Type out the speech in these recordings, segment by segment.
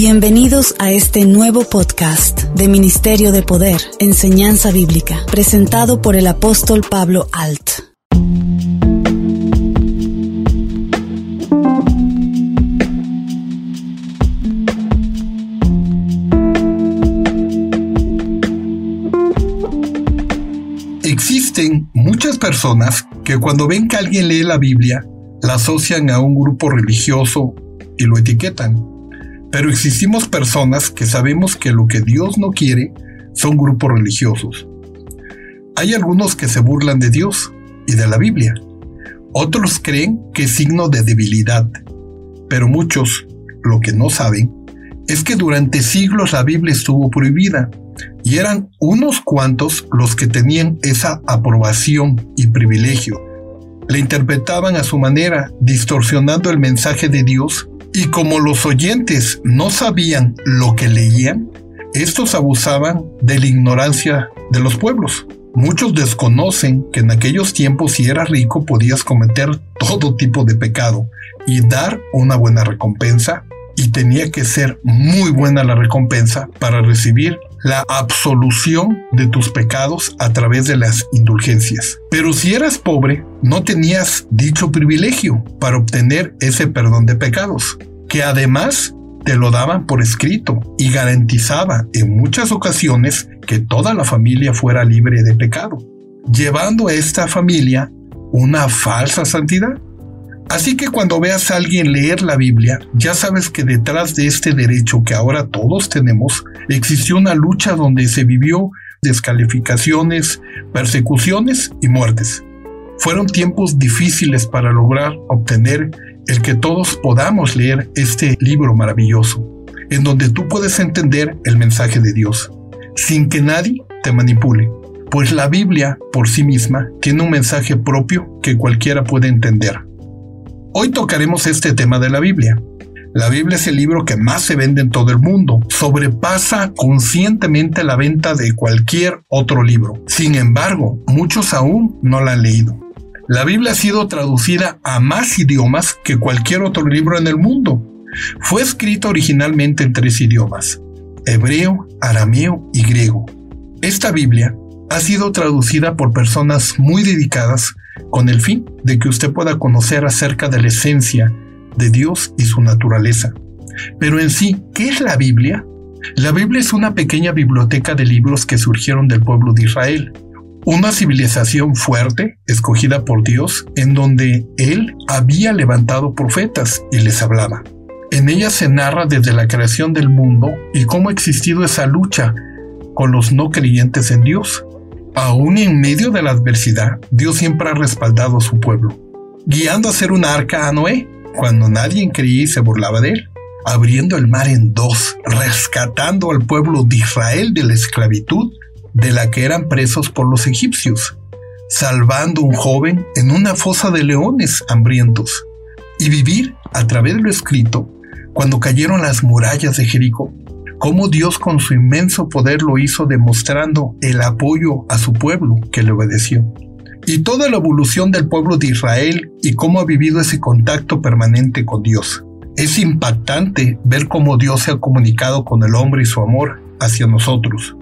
Bienvenidos a este nuevo podcast de Ministerio de Poder, Enseñanza Bíblica, presentado por el apóstol Pablo Alt. Existen muchas personas que cuando ven que alguien lee la Biblia, la asocian a un grupo religioso y lo etiquetan. Pero existimos personas que sabemos que lo que Dios no quiere son grupos religiosos. Hay algunos que se burlan de Dios y de la Biblia. Otros creen que es signo de debilidad. Pero muchos, lo que no saben, es que durante siglos la Biblia estuvo prohibida y eran unos cuantos los que tenían esa aprobación y privilegio. La interpretaban a su manera, distorsionando el mensaje de Dios y como los oyentes no sabían lo que leían, estos abusaban de la ignorancia de los pueblos. Muchos desconocen que en aquellos tiempos si eras rico podías cometer todo tipo de pecado y dar una buena recompensa y tenía que ser muy buena la recompensa para recibir la absolución de tus pecados a través de las indulgencias. Pero si eras pobre, no tenías dicho privilegio para obtener ese perdón de pecados, que además te lo daban por escrito y garantizaba en muchas ocasiones que toda la familia fuera libre de pecado, llevando a esta familia una falsa santidad. Así que cuando veas a alguien leer la Biblia, ya sabes que detrás de este derecho que ahora todos tenemos, existió una lucha donde se vivió descalificaciones, persecuciones y muertes. Fueron tiempos difíciles para lograr obtener el que todos podamos leer este libro maravilloso, en donde tú puedes entender el mensaje de Dios, sin que nadie te manipule, pues la Biblia por sí misma tiene un mensaje propio que cualquiera puede entender. Hoy tocaremos este tema de la Biblia. La Biblia es el libro que más se vende en todo el mundo. Sobrepasa conscientemente la venta de cualquier otro libro. Sin embargo, muchos aún no la han leído. La Biblia ha sido traducida a más idiomas que cualquier otro libro en el mundo. Fue escrita originalmente en tres idiomas, hebreo, arameo y griego. Esta Biblia ha sido traducida por personas muy dedicadas con el fin de que usted pueda conocer acerca de la esencia de Dios y su naturaleza. Pero en sí, ¿qué es la Biblia? La Biblia es una pequeña biblioteca de libros que surgieron del pueblo de Israel, una civilización fuerte, escogida por Dios, en donde Él había levantado profetas y les hablaba. En ella se narra desde la creación del mundo y cómo ha existido esa lucha con los no creyentes en Dios, Aún en medio de la adversidad, Dios siempre ha respaldado a su pueblo, guiando a hacer un arca a Noé, cuando nadie creía y se burlaba de él, abriendo el mar en dos, rescatando al pueblo de Israel de la esclavitud de la que eran presos por los egipcios, salvando un joven en una fosa de leones hambrientos, y vivir a través de lo escrito cuando cayeron las murallas de Jericó cómo Dios con su inmenso poder lo hizo demostrando el apoyo a su pueblo que le obedeció. Y toda la evolución del pueblo de Israel y cómo ha vivido ese contacto permanente con Dios. Es impactante ver cómo Dios se ha comunicado con el hombre y su amor hacia nosotros.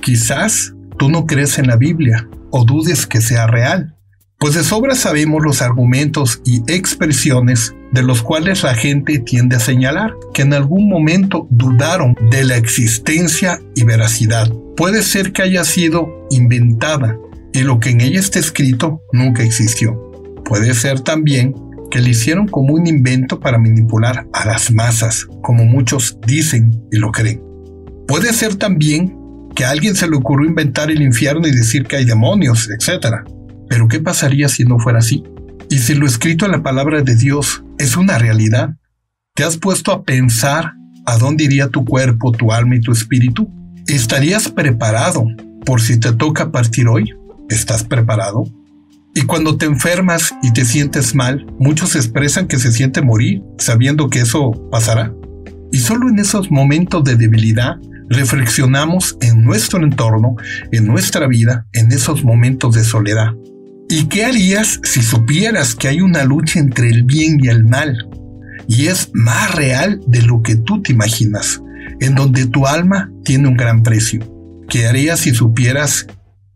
Quizás tú no crees en la Biblia o dudes que sea real, pues de sobra sabemos los argumentos y expresiones de los cuales la gente tiende a señalar que en algún momento dudaron de la existencia y veracidad. Puede ser que haya sido inventada y lo que en ella está escrito nunca existió. Puede ser también que le hicieron como un invento para manipular a las masas, como muchos dicen y lo creen. Puede ser también que a alguien se le ocurrió inventar el infierno y decir que hay demonios, etc. Pero ¿qué pasaría si no fuera así? Y si lo escrito en la palabra de Dios es una realidad, ¿te has puesto a pensar a dónde iría tu cuerpo, tu alma y tu espíritu? ¿Estarías preparado por si te toca partir hoy? ¿Estás preparado? Y cuando te enfermas y te sientes mal, muchos expresan que se siente morir, sabiendo que eso pasará. Y solo en esos momentos de debilidad reflexionamos en nuestro entorno, en nuestra vida, en esos momentos de soledad. ¿Y qué harías si supieras que hay una lucha entre el bien y el mal? y es más real de lo que tú te imaginas, en donde tu alma tiene un gran precio. ¿Qué harías si supieras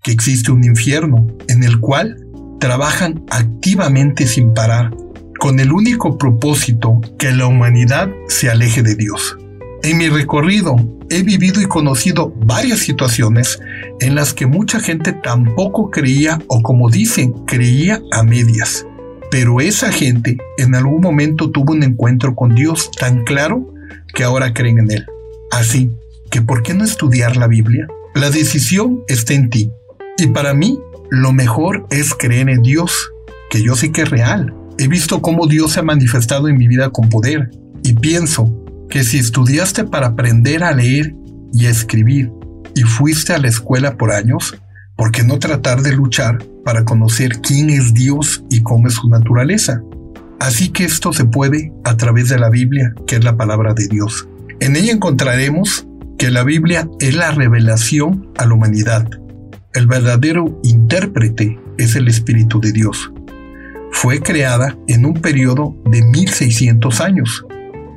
que existe un infierno en el cual trabajan activamente sin parar, con el único propósito que la humanidad se aleje de Dios? En mi recorrido he vivido y conocido varias situaciones en las que mucha gente tampoco creía o como dicen, creía a medias. Pero esa gente en algún momento tuvo un encuentro con Dios tan claro que ahora creen en Él. Así que ¿por qué no estudiar la Biblia? La decisión está en ti. Y para mí, lo mejor es creer en Dios, que yo sé que es real. He visto cómo Dios se ha manifestado en mi vida con poder y pienso que si estudiaste para aprender a leer y escribir y fuiste a la escuela por años, ¿por qué no tratar de luchar para conocer quién es Dios y cómo es su naturaleza? Así que esto se puede a través de la Biblia, que es la palabra de Dios. En ella encontraremos que la Biblia es la revelación a la humanidad. El verdadero intérprete es el Espíritu de Dios. Fue creada en un periodo de 1600 años.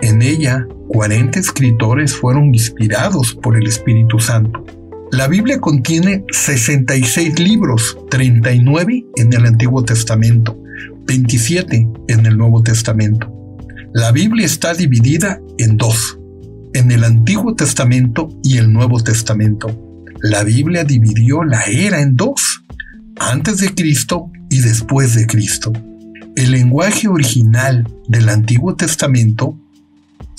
En ella 40 escritores fueron inspirados por el Espíritu Santo. La Biblia contiene 66 libros, 39 en el Antiguo Testamento, 27 en el Nuevo Testamento. La Biblia está dividida en dos, en el Antiguo Testamento y el Nuevo Testamento. La Biblia dividió la era en dos, antes de Cristo y después de Cristo. El lenguaje original del Antiguo Testamento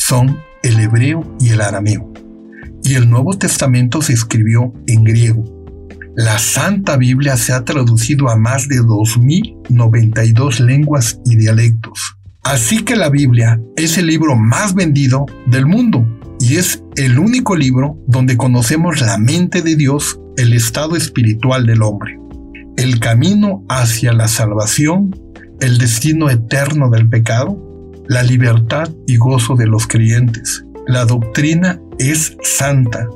son el hebreo y el arameo, y el Nuevo Testamento se escribió en griego. La Santa Biblia se ha traducido a más de 2.092 lenguas y dialectos. Así que la Biblia es el libro más vendido del mundo y es el único libro donde conocemos la mente de Dios, el estado espiritual del hombre, el camino hacia la salvación, el destino eterno del pecado la libertad y gozo de los creyentes. La doctrina es santa,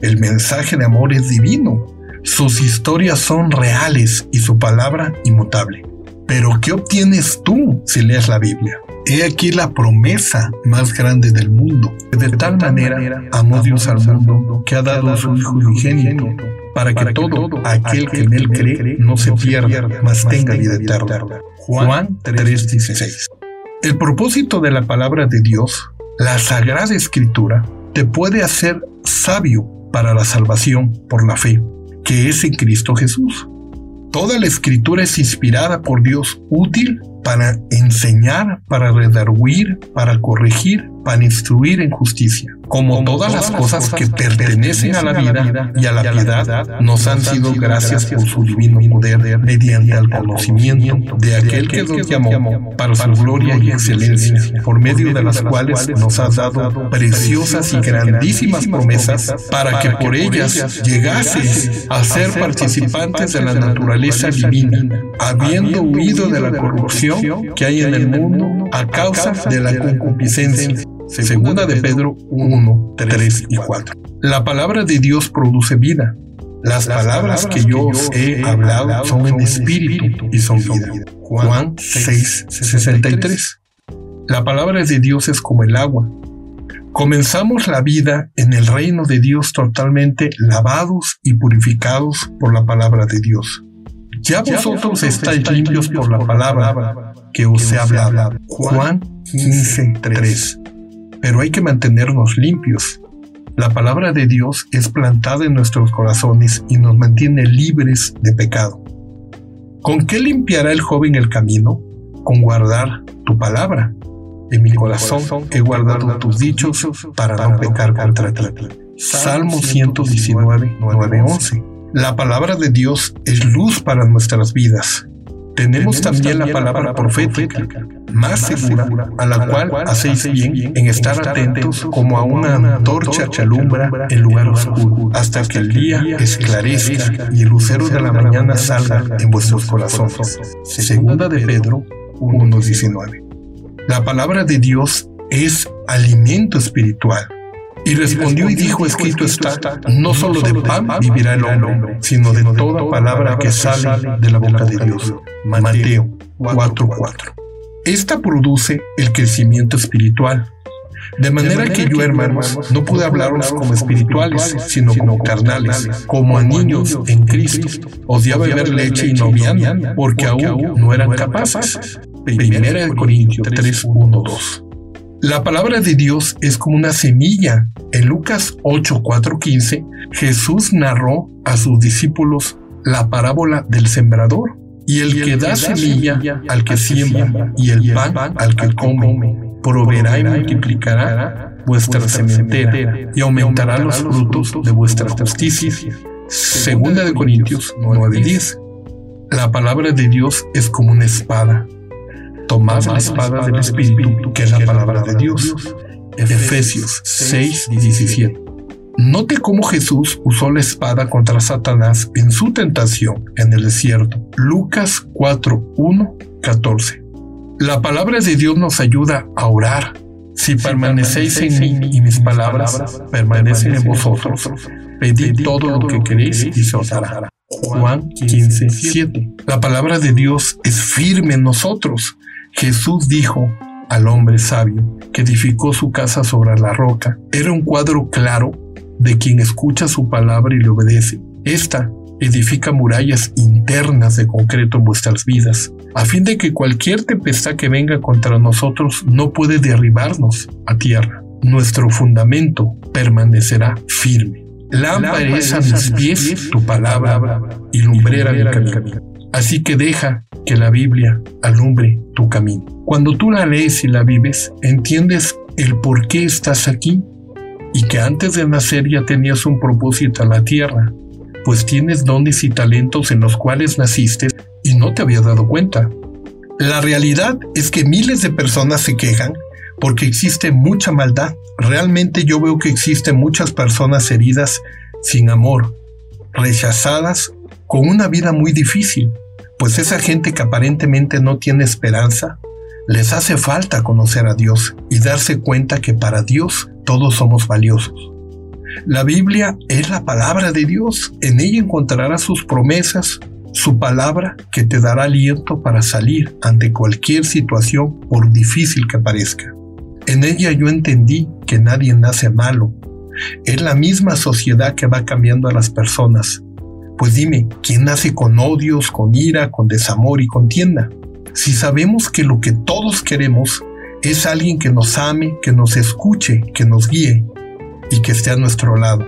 el mensaje de amor es divino, sus historias son reales y su palabra inmutable. Pero ¿qué obtienes tú si lees la Biblia? He aquí la promesa más grande del mundo. De tal manera amó Dios al mundo que ha dado a su Hijo unigénito para que todo aquel que en él cree no se pierda, mas tenga vida eterna. Juan 3:16 el propósito de la palabra de Dios, la Sagrada Escritura, te puede hacer sabio para la salvación por la fe, que es en Cristo Jesús. Toda la escritura es inspirada por Dios, útil para enseñar, para redarguir, para corregir, para instruir en justicia. Como todas las cosas que pertenecen a la vida y a la piedad, nos han sido gracias por su divino poder mediante el conocimiento de aquel que nos llamó para su gloria y excelencia, por medio de las cuales nos ha dado preciosas y grandísimas promesas para que por ellas llegases a ser participantes de la naturaleza divina, habiendo huido de la corrupción que hay en el mundo a causa de la concupiscencia Segunda de Pedro 1, 3 y 4. La palabra de Dios produce vida. Las palabras que yo os he hablado son en espíritu y son vida. Juan 6, 63. La palabra de Dios es como el agua. Comenzamos la vida en el reino de Dios totalmente lavados y purificados por la palabra de Dios. Ya vosotros estáis limpios por la palabra que os he hablado. Juan 15, 3 pero hay que mantenernos limpios. La palabra de Dios es plantada en nuestros corazones y nos mantiene libres de pecado. ¿Con qué limpiará el joven el camino? Con guardar tu palabra. En mi corazón he guardado tus dichos para no pecar contra ti. Salmo 119, 9, 11. La palabra de Dios es luz para nuestras vidas. Tenemos también la palabra profética, más segura, a la cual hacéis bien en estar atentos como a una antorcha que alumbra el lugar oscuro, hasta que el día esclarezca y el lucero de la mañana salga en vuestros corazones. Segunda de Pedro 1.19. La palabra de Dios es alimento espiritual y respondió y dijo, escrito está, no solo de pan vivirá el hombre, sino de toda palabra que sale de la boca de Dios. Mateo 4:4. Esta produce el crecimiento espiritual. De manera que yo, hermanos, no pude hablaros como espirituales, sino como carnales, como a niños en Cristo. Os di a beber leche y no vianda, porque aún no eran capaces. Primera de Corintios 3, 1, 2. La palabra de Dios es como una semilla. En Lucas 8, 4, 15, Jesús narró a sus discípulos la parábola del sembrador. Y el, que, da semilla al que siembra y el pan al que come, proveerá y multiplicará vuestra sementera y aumentará los frutos de vuestra justicia. Segunda de Corintios 9:10. La palabra de Dios es como una espada Tomad la espada del Espíritu, que es la palabra de Dios. Efesios 6, 17. Note cómo Jesús usó la espada contra Satanás en su tentación en el desierto. Lucas 4, 1, 14. La palabra de Dios nos ayuda a orar. Si permanecéis en mí y mis palabras permanecen en vosotros, pedid todo lo que queréis y se os dará. Juan 15, 7. La palabra de Dios es firme en nosotros. Jesús dijo al hombre sabio que edificó su casa sobre la roca. Era un cuadro claro de quien escucha su palabra y le obedece. Esta edifica murallas internas de concreto en vuestras vidas, a fin de que cualquier tempestad que venga contra nosotros no puede derribarnos a tierra. Nuestro fundamento permanecerá firme. Lámpara es a mis pies tu palabra y lumbrera mi camino. Así que deja que la Biblia alumbre tu camino. Cuando tú la lees y la vives, entiendes el por qué estás aquí y que antes de nacer ya tenías un propósito en la tierra, pues tienes dones y talentos en los cuales naciste y no te habías dado cuenta. La realidad es que miles de personas se quejan porque existe mucha maldad. Realmente yo veo que existen muchas personas heridas sin amor, rechazadas, con una vida muy difícil pues esa gente que aparentemente no tiene esperanza, les hace falta conocer a Dios y darse cuenta que para Dios todos somos valiosos. La Biblia es la palabra de Dios, en ella encontrarás sus promesas, su palabra que te dará aliento para salir ante cualquier situación por difícil que parezca. En ella yo entendí que nadie nace malo. Es la misma sociedad que va cambiando a las personas pues dime, ¿quién nace con odios, con ira, con desamor y contienda? Si sabemos que lo que todos queremos es alguien que nos ame, que nos escuche, que nos guíe y que esté a nuestro lado.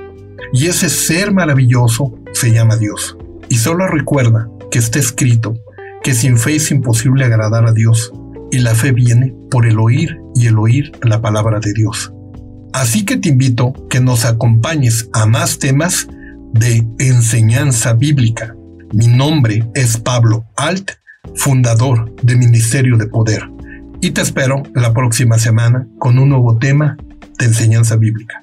Y ese ser maravilloso se llama Dios. Y solo recuerda que está escrito que sin fe es imposible agradar a Dios, y la fe viene por el oír y el oír la palabra de Dios. Así que te invito que nos acompañes a más temas de enseñanza bíblica. Mi nombre es Pablo Alt, fundador de Ministerio de Poder, y te espero la próxima semana con un nuevo tema de enseñanza bíblica.